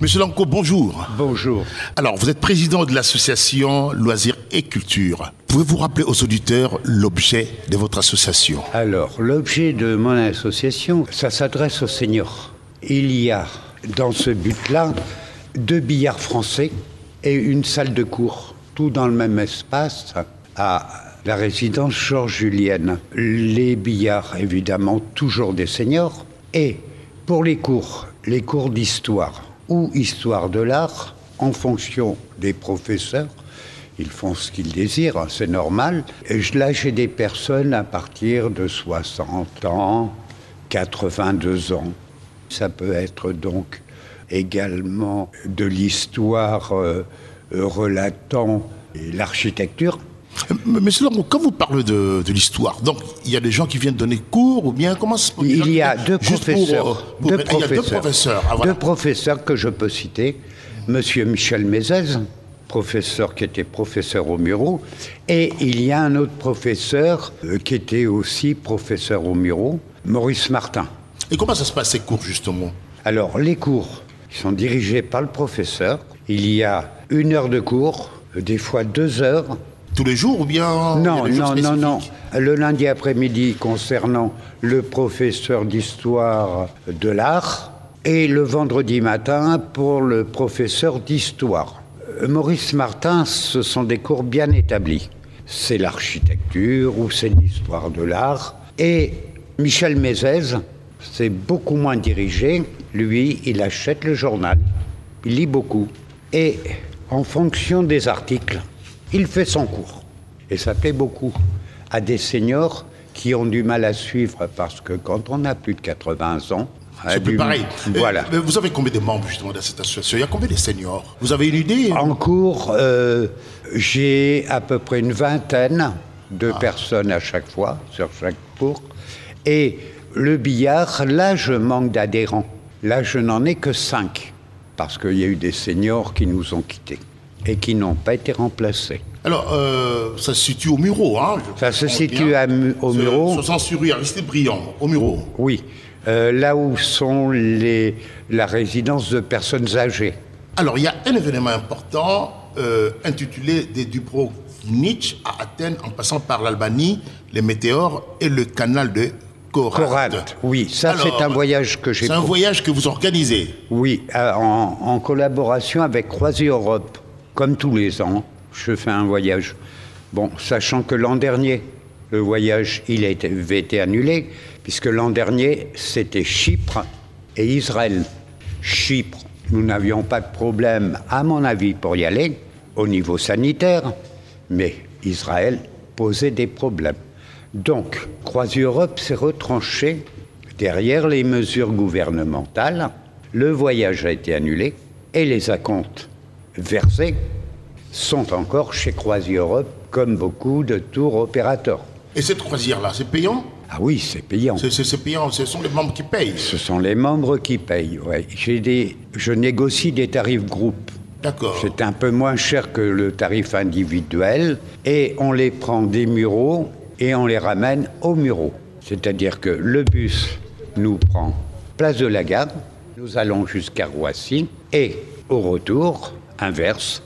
Monsieur Lanco, bonjour. Bonjour. Alors, vous êtes président de l'association Loisirs et Culture. Pouvez-vous rappeler aux auditeurs l'objet de votre association? Alors, l'objet de mon association, ça s'adresse aux seniors. Il y a, dans ce but-là, deux billards français et une salle de cours, tout dans le même espace, à la résidence Georges Julienne. Les billards, évidemment, toujours des seniors. Et pour les cours, les cours d'histoire ou histoire de l'art, en fonction des professeurs, ils font ce qu'ils désirent, c'est normal. Et là, j'ai des personnes à partir de 60 ans, 82 ans. Ça peut être donc également de l'histoire euh, relatant l'architecture, Monsieur quand vous parlez de, de l'histoire, donc il y a des gens qui viennent donner cours ou bien comment se Il y a deux professeurs, pour, pour, deux, professeurs, deux professeurs, ah, voilà. deux professeurs que je peux citer. Monsieur Michel Mézès, professeur qui était professeur au Muro, et il y a un autre professeur euh, qui était aussi professeur au Muro, Maurice Martin. Et comment ça se passe ces cours justement? Alors les cours sont dirigés par le professeur. Il y a une heure de cours, des fois deux heures, tous les jours ou bien Non, non, non, non. Le lundi après-midi concernant le professeur d'histoire de l'art et le vendredi matin pour le professeur d'histoire. Euh, Maurice Martin, ce sont des cours bien établis. C'est l'architecture ou c'est l'histoire de l'art. Et Michel Mézès, c'est beaucoup moins dirigé. Lui, il achète le journal, il lit beaucoup. Et en fonction des articles, il fait son cours. Et ça plaît beaucoup à des seniors qui ont du mal à suivre parce que quand on a plus de 80 ans, c'est plus pareil. Voilà. Mais vous avez combien de membres justement dans cette association? Il y a combien de seniors? Vous avez une idée? En cours, euh, j'ai à peu près une vingtaine de ah. personnes à chaque fois, sur chaque cours. Et le billard, là, je manque d'adhérents. Là, je n'en ai que cinq, parce qu'il y a eu des seniors qui nous ont quittés et qui n'ont pas été remplacés. Alors, euh, ça se situe au Muro, hein Ça se situe au Muro. 60 sur rue Aristide Briand, au Muro. Oui, euh, là où sont les, la résidence de personnes âgées. Alors, il y a un événement important euh, intitulé des Dubrovnik à Athènes, en passant par l'Albanie, les météores et le canal de Corinthe. oui, ça c'est un voyage que j'ai. C'est un voyage que vous organisez. Oui, en, en collaboration avec Croisière Europe comme tous les ans, je fais un voyage. Bon, sachant que l'an dernier, le voyage il avait été annulé, puisque l'an dernier, c'était Chypre et Israël. Chypre, nous n'avions pas de problème, à mon avis, pour y aller, au niveau sanitaire, mais Israël posait des problèmes. Donc, Croisi-Europe s'est retranché derrière les mesures gouvernementales. Le voyage a été annulé et les acomptes versés sont encore chez Croisi-Europe, comme beaucoup de tours opérateurs. Et cette croisière-là, c'est payant? Ah oui, c'est payant. C'est payant, ce sont les membres qui payent Ce sont les membres qui payent, oui. Des... Je négocie des tarifs groupes. D'accord. C'est un peu moins cher que le tarif individuel, et on les prend des mureaux et on les ramène aux mureaux. C'est-à-dire que le bus nous prend place de la gare, nous allons jusqu'à Roissy, et au retour, inverse,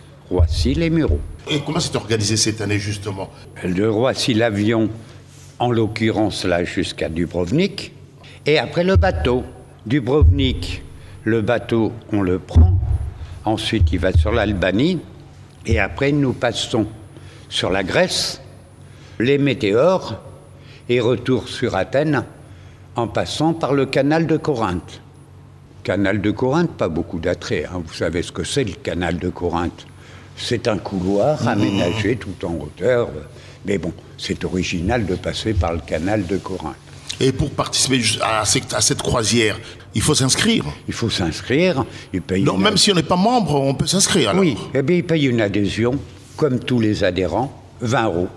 Et comment s'est organisé cette année justement? De Roissy l'avion, en l'occurrence là jusqu'à Dubrovnik, et après le bateau. Dubrovnik, le bateau, on le prend, ensuite il va sur l'Albanie, et après nous passons sur la Grèce, les météores, et retour sur Athènes en passant par le canal de Corinthe. Canal de Corinthe, pas beaucoup d'attrait. Hein. Vous savez ce que c'est le canal de Corinthe? C'est un couloir mmh. aménagé tout en hauteur. Mais bon, c'est original de passer par le canal de Corinthe. Et pour participer à cette, croisière, il faut s'inscrire Il faut s'inscrire. Donc même si on n'est pas membre, on peut s'inscrire Oui, eh bien il paye une adhésion, comme tous les adhérents, 20 euros.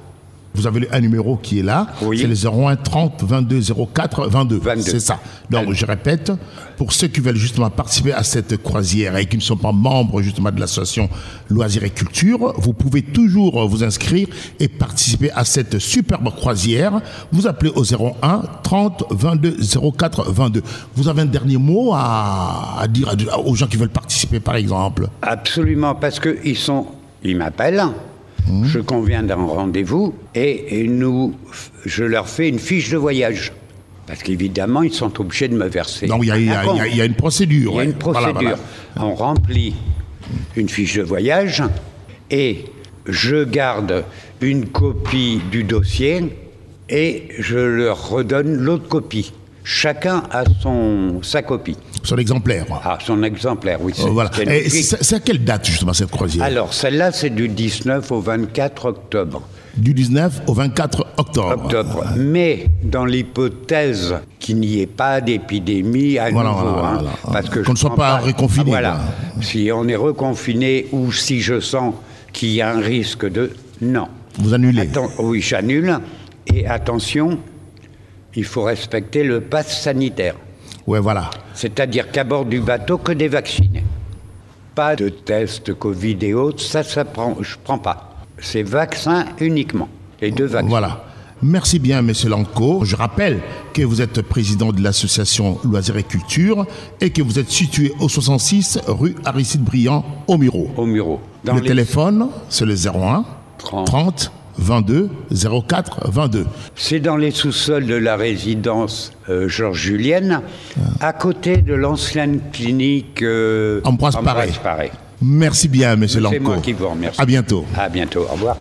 Vous avez un numéro qui est là. Oui. C'est le 01 30 22 04 22. 22. C'est ça. Donc, je répète, pour ceux qui veulent justement participer à cette croisière et qui ne sont pas membres justement de l'association Loisirs et Culture, vous pouvez toujours vous inscrire et participer à cette superbe croisière. Vous appelez au 01 30 22 04 22. Vous avez un dernier mot à, à dire aux gens qui veulent participer, par exemple? Absolument, parce qu'ils sont, ils m'appellent, je conviens d'un rendez-vous et, et nous, je leur fais une fiche de voyage. Parce qu'évidemment, ils sont obligés de me verser. Donc, il y a, y y y une procédure. Il y a une Voilà, procédure. voilà. On remplit une fiche de voyage et je garde une copie du dossier et je leur redonne l'autre copie. Chacun a son, sa copie. Son exemplaire. Ah, son exemplaire, oui. c'est- Oh, voilà. c'est Et c'est à quelle date justement cette croisière? Alors, celle-là, c'est du 19 au 24 octobre. Du 19 au 24 octobre. octobre. Mais dans l'hypothèse qu'il n'y ait pas d'épidémie à Voilà, nouveau, voilà, hein, parce que Qu'on ne soit pas reconfiné, Ah, voilà. quoi. Si on est reconfiné ou si je sens qu'il y a un risque de non. Vous annulez. Atten- oui, j'annule. Et attention, il faut respecter le pass sanitaire. Ouais, voilà. C'est-à-dire qu'à bord du bateau, que des vaccinés. Pas de tests Covid et autres, ça, ça prend, je prends pas. C'est vaccin uniquement. Les deux vaccins. Voilà. Merci bien, Monsieur Lanco. Je rappelle que vous êtes président de l'association Loisirs et Culture et que vous êtes situé au 66 rue Aristide Briand, au Muro. Au Muro. Dans Le les- téléphone, c'est le 01 30. 30 22 04 22. C'est dans les sous-sols de la résidence euh, Georges Julienne, à côté de l'ancienne clinique euh, Ambroise Paré. Merci bien, Monsieur C'est Lanco. moi qui vous remercie. À bientôt. À bientôt. Au revoir.